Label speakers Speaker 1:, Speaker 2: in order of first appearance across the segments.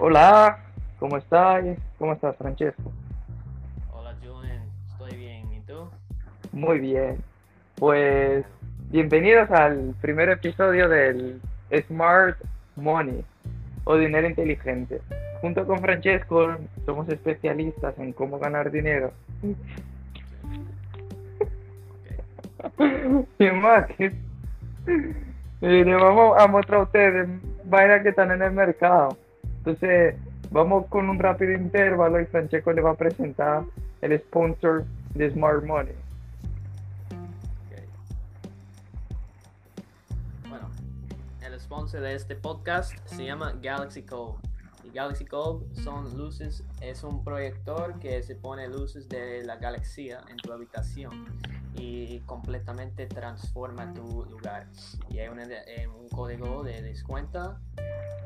Speaker 1: Hola, ¿cómo estás? ¿Cómo estás, Francesco?
Speaker 2: Hola Julian, estoy bien. ¿Y tú?
Speaker 1: Muy bien. Pues bienvenidos al primer episodio del Smart Money o dinero inteligente. Junto con Francesco somos especialistas en cómo ganar dinero. Y más, y le vamos a mostrar a ustedes vainas que están en el mercado. Entonces, vamos con un rápido intervalo y Francesco le va a presentar el sponsor de Smart Money.
Speaker 2: Bueno, el sponsor de este podcast se llama Galaxy Cove. Y Galaxy Cove son luces, es un proyector que se pone luces de la galaxia en tu habitación y completamente transforma tu lugar. Y hay un, eh, un código de descuento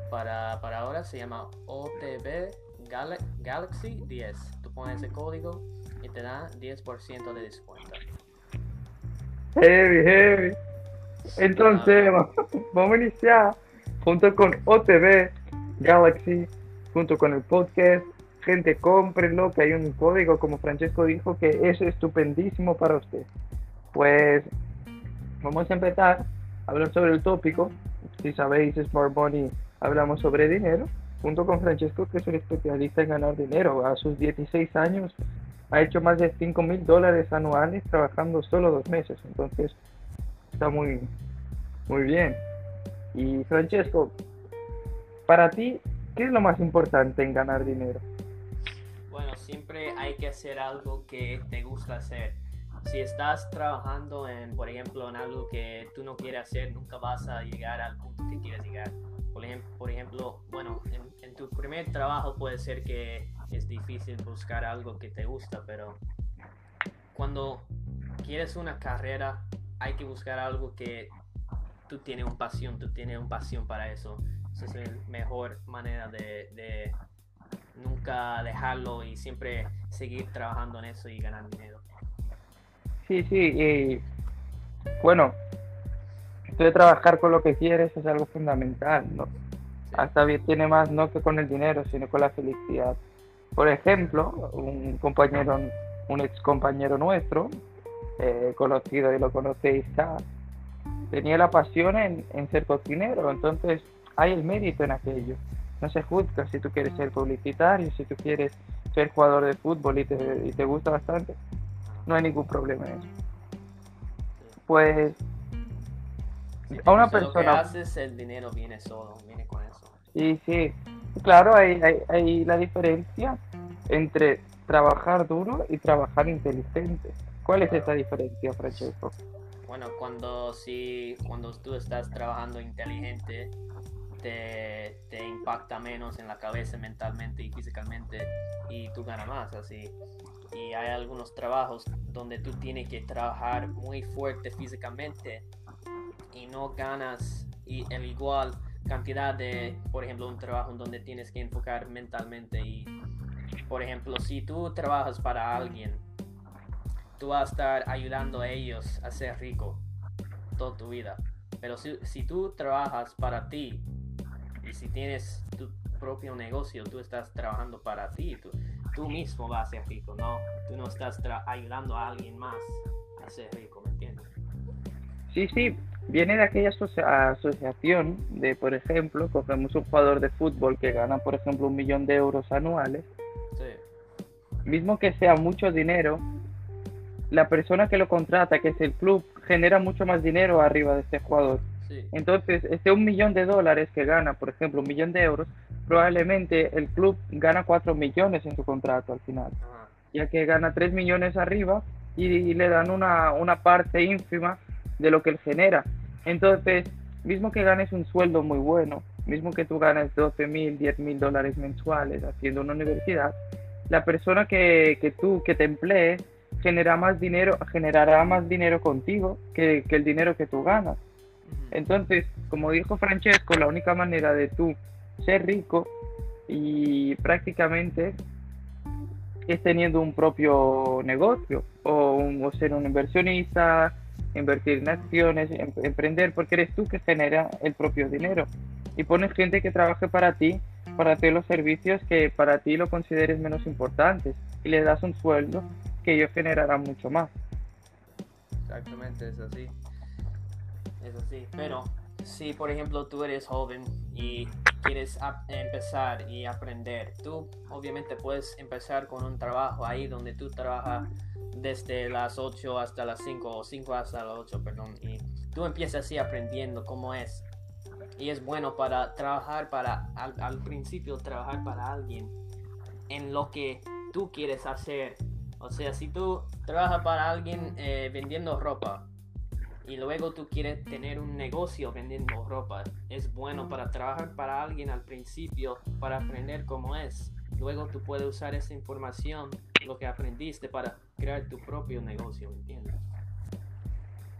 Speaker 2: para, para ahora, se llama OTB Gal- Galaxy 10. Tú pones el código y te da 10% de descuento.
Speaker 1: Heavy, heavy. Entonces, va- vamos a iniciar junto con OTV Galaxy, junto con el podcast. Gente, cómprenlo, que hay un código, como Francesco dijo, que es estupendísimo para usted. Pues vamos a empezar a hablar sobre el tópico. Si sabéis, Smart Money, hablamos sobre dinero, junto con Francesco, que es un especialista en ganar dinero. A sus 16 años ha hecho más de 5 mil dólares anuales trabajando solo dos meses. Entonces, está muy, muy bien. Y Francesco, para ti, ¿qué es lo más importante en ganar dinero?
Speaker 2: Siempre hay que hacer algo que te gusta hacer. Si estás trabajando en, por ejemplo, en algo que tú no quieres hacer, nunca vas a llegar al punto que quieres llegar. Por ejemplo, por bueno, en, tu primer trabajo puede ser que es difícil buscar algo que te gusta, pero cuando quieres una carrera, hay que buscar algo que tú tienes un pasión, tú tienes un pasión para eso. Esa es la mejor manera de nunca dejarlo y siempre seguir trabajando en eso y ganar dinero.
Speaker 1: Sí, sí, y bueno, esto de trabajar con lo que quieres es algo fundamental, ¿no? Hasta bien tiene más no que con el dinero, sino con la felicidad. Por ejemplo, un compañero, un ex compañero nuestro, eh, conocido y lo conocéis ya, tenía la pasión en, en ser cocinero, entonces hay el mérito en aquello. No se juzga si tú quieres ser publicitario, si tú quieres ser jugador de fútbol y te, y te gusta bastante, no hay ningún problema en eso. Pues
Speaker 2: Si
Speaker 1: a una
Speaker 2: gusta lo que
Speaker 1: persona
Speaker 2: haces, el dinero viene solo, viene con eso.
Speaker 1: Sí, sí. Claro, hay, hay, hay la diferencia entre trabajar duro y trabajar inteligente. ¿Cuál es esa diferencia, Francesco?
Speaker 2: Bueno, cuando, si, cuando tú estás trabajando inteligente, te, te impacta menos en la cabeza mentalmente y físicamente y tú ganas más así. Y hay algunos trabajos donde tú tienes que trabajar muy fuerte físicamente y no ganas y el igual cantidad de, por ejemplo, un trabajo en donde tienes que enfocar mentalmente y, por ejemplo, si tú trabajas para alguien, tú vas a estar ayudando a ellos a ser rico toda tu vida. Pero si, si tú trabajas para ti si tienes tu propio negocio, tú estás trabajando para ti, tú, tú mismo vas a ser rico, no, tú no estás ayudando a alguien más a ser rico, ¿me entiendes?
Speaker 1: Sí, sí, viene de aquella asocia- asociación de, por ejemplo, cogemos un jugador de fútbol que gana, por ejemplo, un millón de euros anuales,
Speaker 2: Sí,
Speaker 1: mismo que sea mucho dinero, la persona que lo contrata, que es el club, genera mucho más dinero arriba de este jugador.
Speaker 2: Sí,
Speaker 1: Entonces, ese un millón de dólares que gana, por ejemplo, un millón de euros, probablemente el club gana cuatro millones en su contrato al final,
Speaker 2: ajá,
Speaker 1: ya que gana tres millones arriba y, y le dan una, una parte ínfima de lo que él genera. Entonces, mismo que ganes un sueldo muy bueno, mismo que tú ganes 12 mil, 10 mil dólares mensuales haciendo una universidad, la persona que, que tú, que te emplee, genera más dinero, generará más dinero contigo que, que el dinero que tú ganas. Entonces, como dijo Francesco, la única manera de tú ser rico y prácticamente es teniendo un propio negocio o, ser un inversionista, invertir en acciones, em- emprender, porque eres tú que genera el propio dinero. Y pones gente que trabaje para ti para hacer los servicios que para ti lo consideres menos importantes y le das un sueldo que ellos generarán mucho más.
Speaker 2: Exactamente, es así. Es así. Pero si, por ejemplo, tú eres joven y quieres empezar y aprender, tú obviamente puedes empezar con un trabajo ahí donde tú trabajas desde las 8 hasta las 5 o 5 hasta las 8, perdón. Y tú empiezas así aprendiendo cómo es. Y es bueno para trabajar para, al, principio, trabajar para alguien en lo que tú quieres hacer. O sea, si tú trabajas para alguien eh, vendiendo ropa, y luego tú quieres tener un negocio vendiendo ropa, es bueno para trabajar para alguien al principio, para aprender cómo es. Luego tú puedes usar esa información, lo que aprendiste, para crear tu propio negocio, ¿entiendes?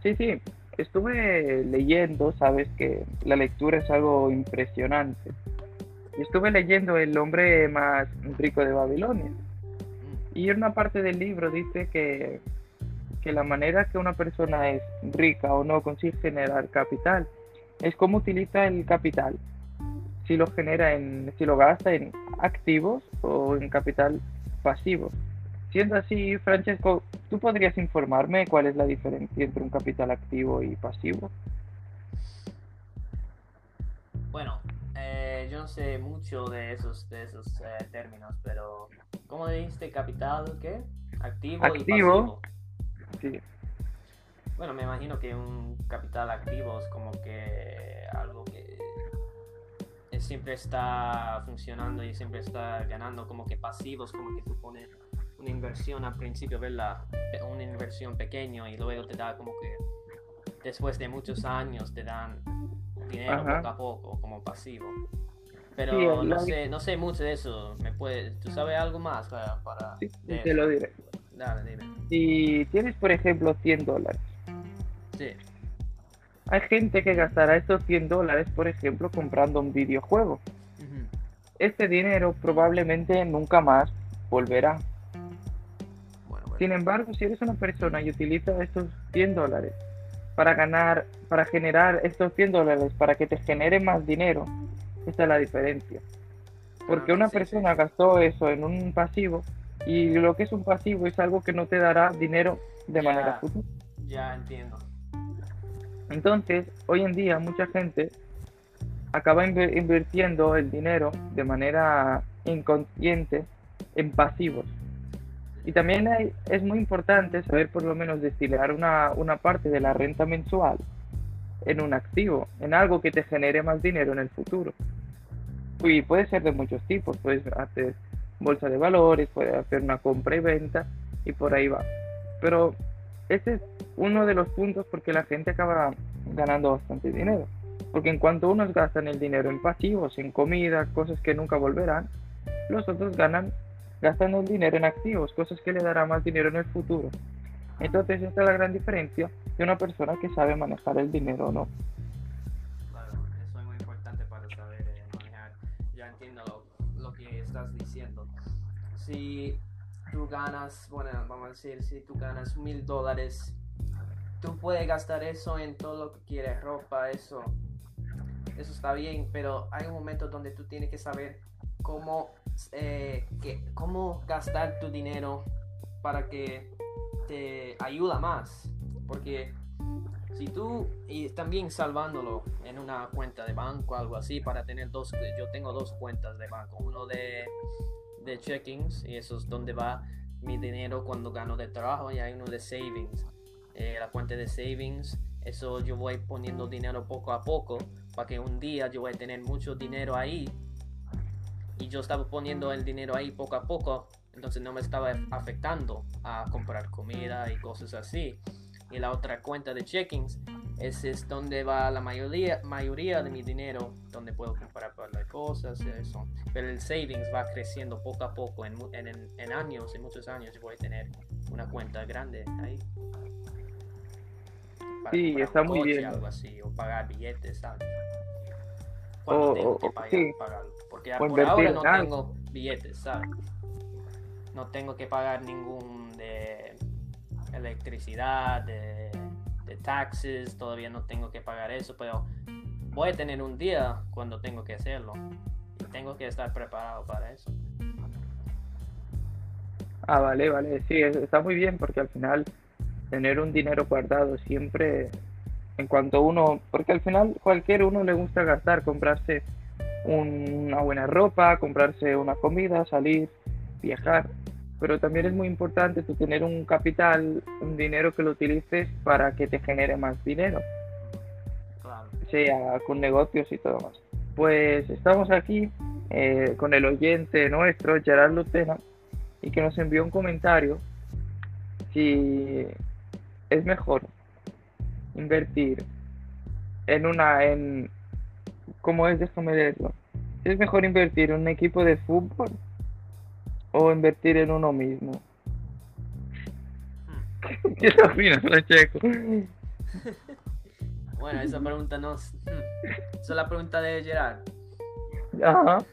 Speaker 1: Sí, sí. Estuve leyendo, sabes que la lectura es algo impresionante. Estuve leyendo El hombre más rico de Babilonia. Y en una parte del libro dice que que la manera que una persona es rica o no consigue generar capital es cómo utiliza el capital. Si lo genera en, si lo gasta en activos o en capital pasivo. Siendo así, Francesco, ¿tú podrías informarme cuál es la diferencia entre un capital activo y pasivo?
Speaker 2: Bueno, eh, yo no sé mucho de esos, de esos eh, términos, pero ¿cómo dijiste capital qué? Activo, activo y pasivo. Bueno, me imagino que un capital activo es como que algo que siempre está funcionando y siempre está ganando, como que pasivos, como que tú pones una inversión al principio, verla, una inversión pequeña y luego te da como que después de muchos años te dan dinero poco a poco como pasivo. Pero no sé, no sé mucho de eso. ¿Me puede, ¿Tú sabes algo más para, para
Speaker 1: sí, te lo diré.
Speaker 2: Dale, dime.
Speaker 1: Si tienes, por ejemplo, 100 dólares.
Speaker 2: Sí.
Speaker 1: Hay gente que gastará estos 100 dólares, por ejemplo, comprando un videojuego. Este dinero probablemente nunca más volverá. Sin embargo, si eres una persona y utilizas estos 100 dólares para ganar, para generar estos 100 dólares, para que te genere más dinero, esta es la diferencia. Porque ah, una persona gastó eso en un pasivo y lo que es un pasivo es algo que no te dará dinero de manera futura.
Speaker 2: Ya entiendo.
Speaker 1: Entonces, hoy en día mucha gente acaba invirtiendo el dinero de manera inconsciente en pasivos. Y también es muy importante saber por lo menos destinar una, una parte de la renta mensual en un activo, en algo que te genere más dinero en el futuro. Y puede ser de muchos tipos, puedes hacer bolsa de valores, puede hacer una compra y venta y por ahí va. Pero ese es uno de los puntos porque la gente acaba ganando bastante dinero. Porque en cuanto unos gastan el dinero en pasivos, en comida, cosas que nunca volverán, los otros ganan, gastan el dinero en activos, cosas que le dará más dinero en el futuro. Entonces esta es la gran diferencia de una persona que sabe manejar el dinero o no.
Speaker 2: Si tú ganas, bueno, vamos a decir, si tú ganas mil dólares, tú puedes gastar eso en todo lo que quieres, ropa, eso. Eso está bien, pero hay un momento donde tú tienes que saber cómo, eh, que, cómo gastar tu dinero para que te ayuda más. Porque si tú, y también salvándolo en una cuenta de banco, algo así, para tener dos, yo tengo dos cuentas de banco, uno de, de checkings, y eso es donde va mi dinero cuando gano de trabajo, y hay uno de savings. Eh, la cuenta de savings, eso yo voy poniendo dinero poco a poco, para que un día yo voy a tener mucho dinero ahí, y yo estaba poniendo el dinero ahí poco a poco, entonces no me estaba afectando a comprar comida y cosas así y la otra cuenta de checkings. Ese es donde va la mayoría, mayoría de mi dinero, donde puedo comprar para cosas, eso. Pero el savings va creciendo poco a poco. En, en, en años, en muchos años, voy a tener una cuenta grande ahí.
Speaker 1: sí, está muy bien.
Speaker 2: Algo así, o pagar billetes, ¿sabes? Cuando tengo que pagar, Porque por ahora no tengo billetes, ¿sabes? No tengo que pagar ningún de electricidad, de, taxes, todavía no tengo que pagar eso, pero voy a tener un día cuando tengo que hacerlo. tengo que estar preparado para eso.
Speaker 1: Ah, vale, vale, sí, está muy bien porque al final tener un dinero guardado siempre, en cuanto uno, porque al final cualquier uno le gusta gastar, comprarse una buena ropa, comprarse una comida, salir, viajar, pero también es muy importante tu tener un capital, un dinero que lo utilices para que te genere más dinero, Con negocios y todo más. Pues estamos aquí eh, con el oyente nuestro, Gerard Lutena, y que nos envió un comentario si es mejor invertir en una, en, ¿cómo es? Déjame leerlo. Si es mejor invertir en un equipo de fútbol o invertir en uno mismo.
Speaker 2: Hmm.
Speaker 1: ¿Qué opinas, Francesco?
Speaker 2: Bueno, esa pregunta no es... Esa es la pregunta de Gerard.
Speaker 1: Ajá.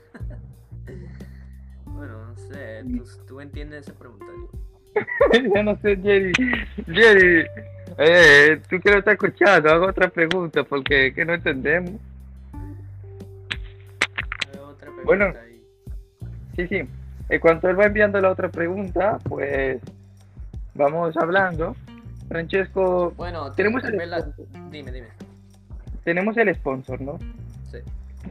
Speaker 2: Bueno, no sé, tú, tú entiendes esa pregunta. digo.
Speaker 1: Ya no sé, Jerry. Jerry, eh, tú que lo estás escuchando, hago otra pregunta porque que no entendemos.
Speaker 2: Otra pregunta
Speaker 1: Bueno.
Speaker 2: ahí.
Speaker 1: Sí, sí. En cuanto él va enviando la otra pregunta, pues vamos hablando. Francesco,
Speaker 2: Bueno,
Speaker 1: tenemos
Speaker 2: en
Speaker 1: el.
Speaker 2: Dime, dime.
Speaker 1: tenemos el sponsor, ¿no?
Speaker 2: Sí.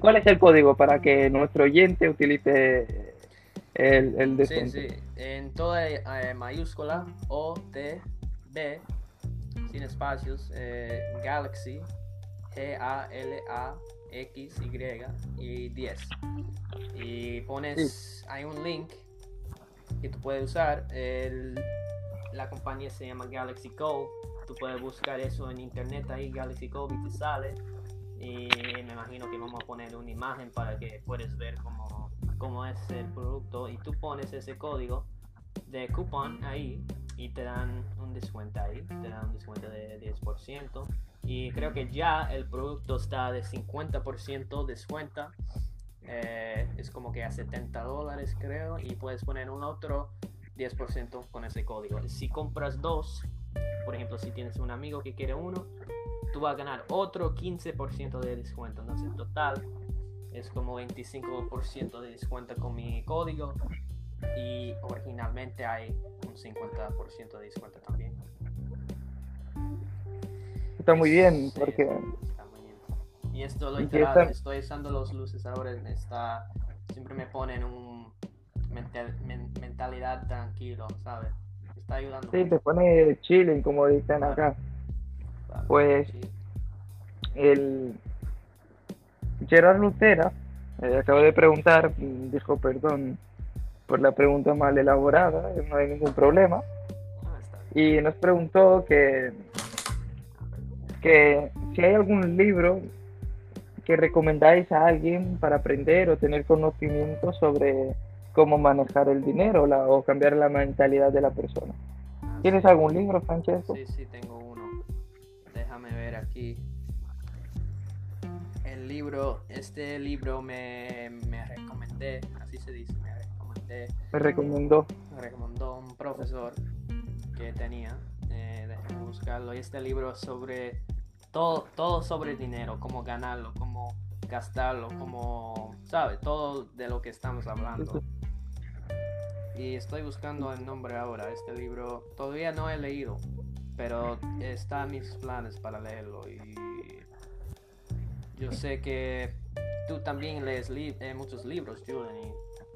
Speaker 1: ¿Cuál es el código para que nuestro oyente utilice el, el
Speaker 2: Sí,
Speaker 1: descuento?
Speaker 2: sí. En toda eh, mayúscula O, T, B, sin espacios, eh, Galaxy, G, A, L, A, X, Y y 10. Y pones, hay un link que tú puedes usar. el- la compañía se llama Galaxy Code. Tú puedes buscar eso en internet ahí, Galaxy Code, y te sale. Y me imagino que vamos a poner una imagen para que puedas ver cómo, cómo es el producto. Y tú pones ese código de coupon ahí y te dan un descuento ahí. Te dan un descuento de 10%. Y creo que ya el producto está de 50% descuento. Eh, es como que a 70 dólares creo. Y puedes poner un otro 10% con ese código. Si compras dos, por ejemplo, si tienes un amigo que quiere uno, tú vas a ganar otro 15% de descuento. Entonces, en total es como 25% de descuento con mi código. Y originalmente hay un 50% de descuento también.
Speaker 1: Está muy bien,
Speaker 2: Sí,
Speaker 1: porque
Speaker 2: está muy bien. Y esto lo
Speaker 1: Y
Speaker 2: literal,
Speaker 1: esta-
Speaker 2: estoy usando las luces ahora. Está, siempre me ponen un mental- men- mentalidad tranquilo, ¿sabes? Está ayudando.
Speaker 1: sí,
Speaker 2: mucho.
Speaker 1: te pone chilling, como dicen acá.
Speaker 2: Claro,
Speaker 1: pues-
Speaker 2: sí.
Speaker 1: El Gerard Lucera eh, acaba de preguntar, mm, dijo perdón por la pregunta mal elaborada, no hay ningún problema.
Speaker 2: Ah,
Speaker 1: Y nos preguntó que, que si hay algún libro que recomendáis a alguien para aprender o tener conocimiento sobre cómo manejar el dinero la- o cambiar la mentalidad de la persona.
Speaker 2: Ah,
Speaker 1: ¿Tienes
Speaker 2: sí.
Speaker 1: algún libro, Francesco?
Speaker 2: Sí, sí, tengo uno. Déjame ver aquí. El libro, este libro me, me recomendé, así se dice, me recomendé,
Speaker 1: Me recomendó.
Speaker 2: me recomendó un profesor que tenía. Eh, déjame buscarlo. Y este libro es sobre todo, todo sobre dinero, cómo ganarlo, cómo gastarlo, cómo, ¿sabes? Todo de lo que estamos hablando. Y estoy buscando el nombre ahora. Este libro todavía no he leído, pero está en mis planes para leerlo. Y yo sé que tú también lees li- eh, muchos libros, Julian. Y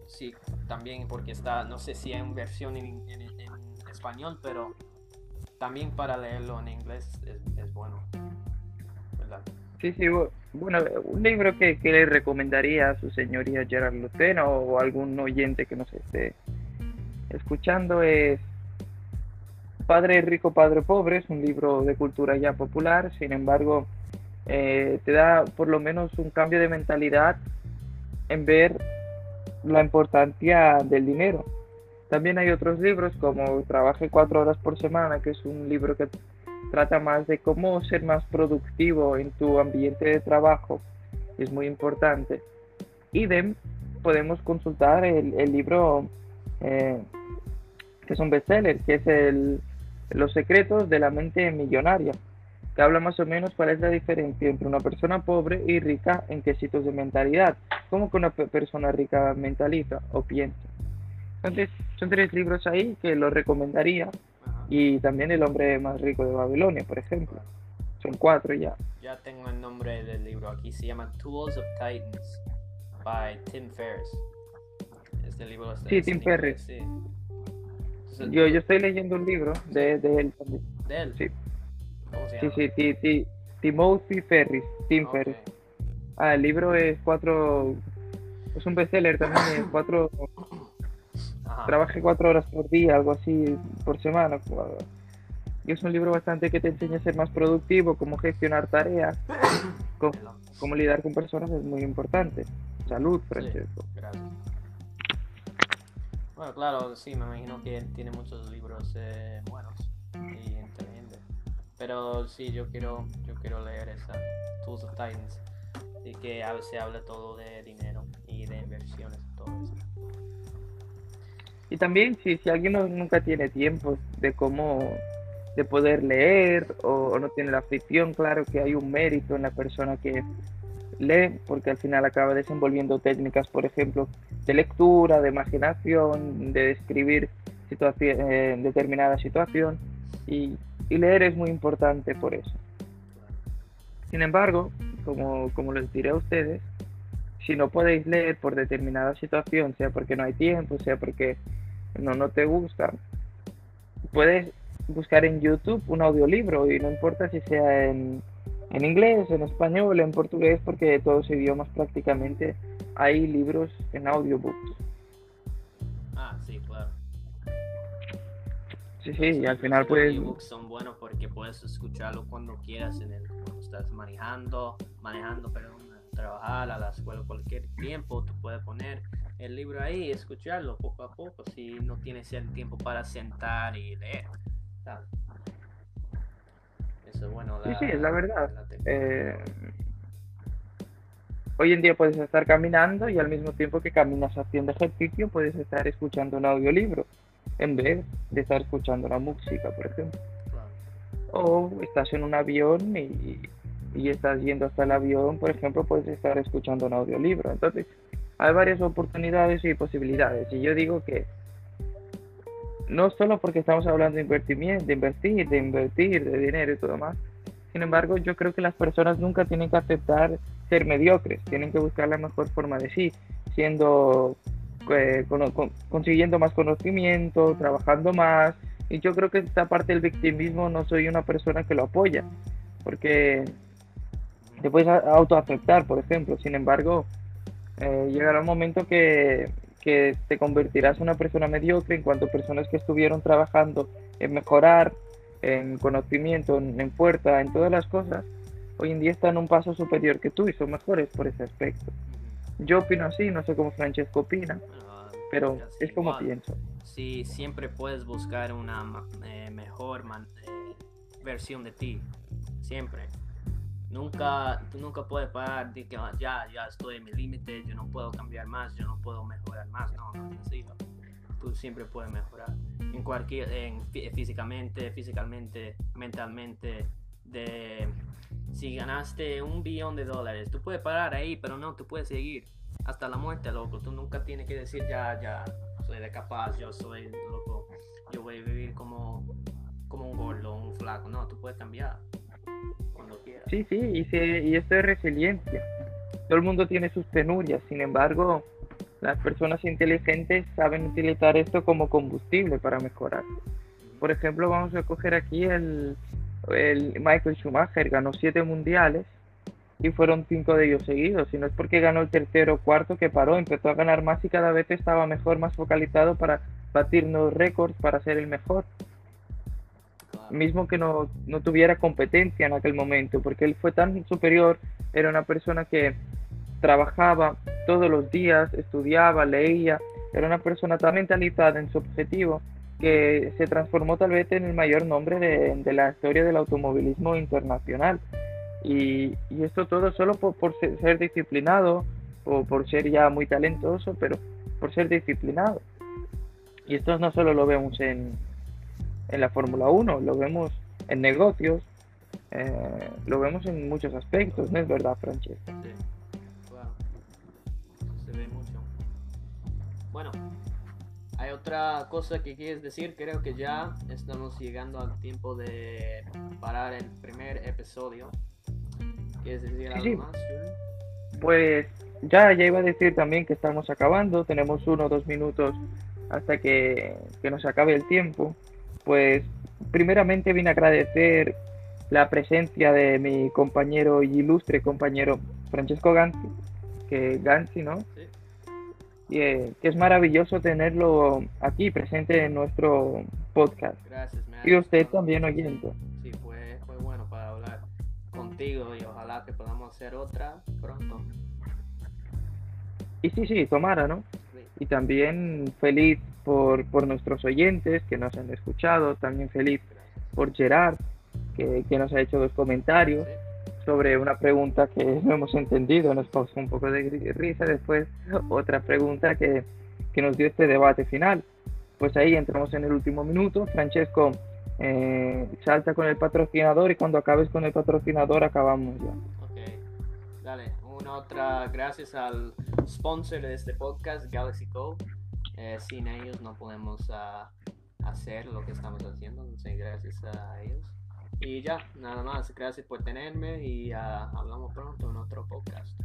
Speaker 2: sí, también porque está, no sé si hay una versión en, en- en español, pero también para leerlo en inglés es, es bueno. ¿Verdad?
Speaker 1: Sí, sí, bu- bueno, un libro que, que le recomendaría a su señoría Gerard Lucena o algún oyente que nos esté escuchando es Padre Rico, Padre Pobre, es un libro de cultura ya popular, sin embargo, eh, te da por lo menos un cambio de mentalidad en ver la importancia del dinero. También hay otros libros como Trabaje cuatro horas por semana, que es un libro que trata más de cómo ser más productivo en tu ambiente de trabajo, es muy importante. Idem, podemos consultar el, el libro eh, que es un bestseller, que es el, Los secretos de la mente millonaria. que habla más o menos cuál es la diferencia entre una persona pobre y rica en quesitos de mentalidad, cómo que una persona rica mentaliza o piensa. Entonces, son tres libros ahí que los recomendaría y también El hombre más rico de Babilonia, por ejemplo. Son cuatro ya.
Speaker 2: Ya tengo el nombre del libro aquí, se llama Tools of Titans by Tim Ferriss. Este libro
Speaker 1: sí, Tim Ferriss. yo, yo estoy leyendo un libro de, de él también.
Speaker 2: ¿De él?
Speaker 1: Sí. Sí, sí, Timothy Ferris, Tim Ferris. Ah, el libro es cuatro, es un bestseller también, es cuatro, trabajé cuatro horas por día, algo así, por semana. Y es un libro bastante que te enseña a ser más productivo, cómo gestionar tareas, cómo, lidiar con personas es muy importante. Salud, Francesco.
Speaker 2: gracias. Claro, sí, me imagino que tiene muchos libros eh, buenos y pero sí, yo quiero, yo quiero leer esa Tools of Titans y que se hable todo de dinero y de inversiones y todo eso.
Speaker 1: Y también si, si alguien nunca tiene tiempo de cómo de poder leer o, no tiene la afición, claro que hay un mérito en la persona que lee, porque al final acaba desenvolviendo técnicas, por ejemplo, de lectura, de imaginación, de describir eh, determinada situación y y leer es muy importante por eso. Sin embargo, como, como les diré a ustedes, si no podéis leer por determinada situación, sea porque no hay tiempo, sea porque no, no te gusta, puedes buscar en YouTube un audiolibro y no importa si sea en, en inglés, en español, en portugués, porque de todos idiomas prácticamente hay libros en audiobooks. Sí, sí, y al final pues...
Speaker 2: Los son buenos porque puedes escucharlo cuando quieras, en el, cuando estás manejando, manejando, perdón, trabajar, a la escuela, cualquier tiempo, tú puedes poner el libro ahí y escucharlo poco a poco si no tienes el tiempo para sentar y leer. Eso es bueno.
Speaker 1: sí, sí, es la verdad. Eh, hoy en día puedes estar caminando y al mismo tiempo que caminas haciendo ejercicio puedes estar escuchando un audiolibro en vez de estar escuchando la música, por ejemplo. O estás en un avión y, y estás yendo hasta el avión, por ejemplo, puedes estar escuchando un audiolibro. Entonces, hay varias oportunidades y posibilidades. Y yo digo que no solo porque estamos hablando de invertir, de invertir, de invertir, de dinero y todo más. Sin embargo, yo creo que las personas nunca tienen que aceptar ser mediocres, tienen que buscar la mejor forma de sí, siendo eh, consiguiendo más conocimiento, trabajando más. Y yo creo que esta parte del victimismo no soy una persona que lo apoya, porque te puedes autoaceptar, por ejemplo. Sin embargo, eh, llegará un momento que, que te convertirás en una persona mediocre en cuanto a personas que estuvieron trabajando en mejorar, en conocimiento, en, en fuerza, en todas las cosas, hoy en día están un paso superior que tú y son mejores por ese aspecto. Yo opino así, no sé cómo Francesco opina, ah, pero es como pienso.
Speaker 2: Sí, siempre puedes buscar una eh, mejor eh, versión de ti, siempre. Nunca, tú nunca puedes parar de que ah, ya, ya estoy en mi límite, yo no puedo cambiar más, yo no puedo mejorar más. No, no es Tú siempre puedes mejorar en cualquier, en, físicamente, físicamente, mentalmente, de si ganaste un billón de dólares, tú puedes parar ahí, pero no, tú puedes seguir hasta la muerte, loco. Tú nunca tienes que decir, ya, ya, soy de capaz, yo soy loco, yo voy a vivir como, como un gordo, un flaco. No, tú puedes cambiar.
Speaker 1: Sí, sí, y, y esto es resiliencia. Todo el mundo tiene sus penurias, sin embargo, las personas inteligentes saben utilizar esto como combustible para mejorar. Por ejemplo, vamos a coger aquí el, el Michael Schumacher ganó siete mundiales y fueron cinco de ellos seguidos. Y no es porque ganó el tercero o cuarto que paró, empezó a ganar más y cada vez estaba mejor, más focalizado para batir nuevos récords, para ser el mejor. Mismo que no, no tuviera competencia en aquel momento, porque él fue tan superior, era una persona que trabajaba todos los días, estudiaba, leía, era una persona tan mentalizada en su objetivo que se transformó tal vez en el mayor nombre de, la historia del automovilismo internacional. Y, esto todo solo por, ser, disciplinado o por ser ya muy talentoso, pero por ser disciplinado. Y esto no solo lo vemos en, en la Fórmula 1, lo vemos en negocios, eh, lo vemos en muchos aspectos, ¿no es verdad, Francesco?
Speaker 2: Sí, claro. Se ve mucho. Bueno, hay otra cosa que quieres decir. Creo que ya estamos llegando al tiempo de parar el primer episodio. ¿Quieres decir algo
Speaker 1: sí.
Speaker 2: más?
Speaker 1: Pues ya, ya iba a decir también que estamos acabando, tenemos uno o dos minutos hasta que, que nos acabe el tiempo. Pues primeramente vine a agradecer la presencia de mi compañero y ilustre compañero Francesco Ganzi, que Ganzi, ¿no?
Speaker 2: Sí.
Speaker 1: Y, eh, que es maravilloso tenerlo aquí presente en nuestro podcast.
Speaker 2: Gracias, ha
Speaker 1: Y usted también oyente.
Speaker 2: Sí, fue, fue bueno para hablar contigo y ojalá que podamos hacer otra pronto.
Speaker 1: Y sí, sí, Tomara, ¿no?
Speaker 2: Sí.
Speaker 1: Y también feliz por, por nuestros oyentes que nos han escuchado, también feliz por Gerard, que, que nos ha hecho dos comentarios sobre una pregunta que no hemos entendido, nos causó un poco de risa, después otra pregunta que, que nos dio este debate final. Pues ahí entramos en el último minuto, Francesco eh, salta con el patrocinador y cuando acabes con el patrocinador acabamos ya.
Speaker 2: Ok, dale, una otra, gracias al sponsor de este podcast, Galaxy Code. Eh, sin ellos no podemos ah, hacer lo que estamos haciendo, entonces gracias a ellos. Y ya, nada más, gracias por tenerme y ah, hablamos pronto en otro podcast.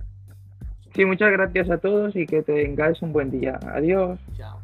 Speaker 1: Sí, muchas gracias a todos y que tengáis un buen día. Adiós.
Speaker 2: Chao.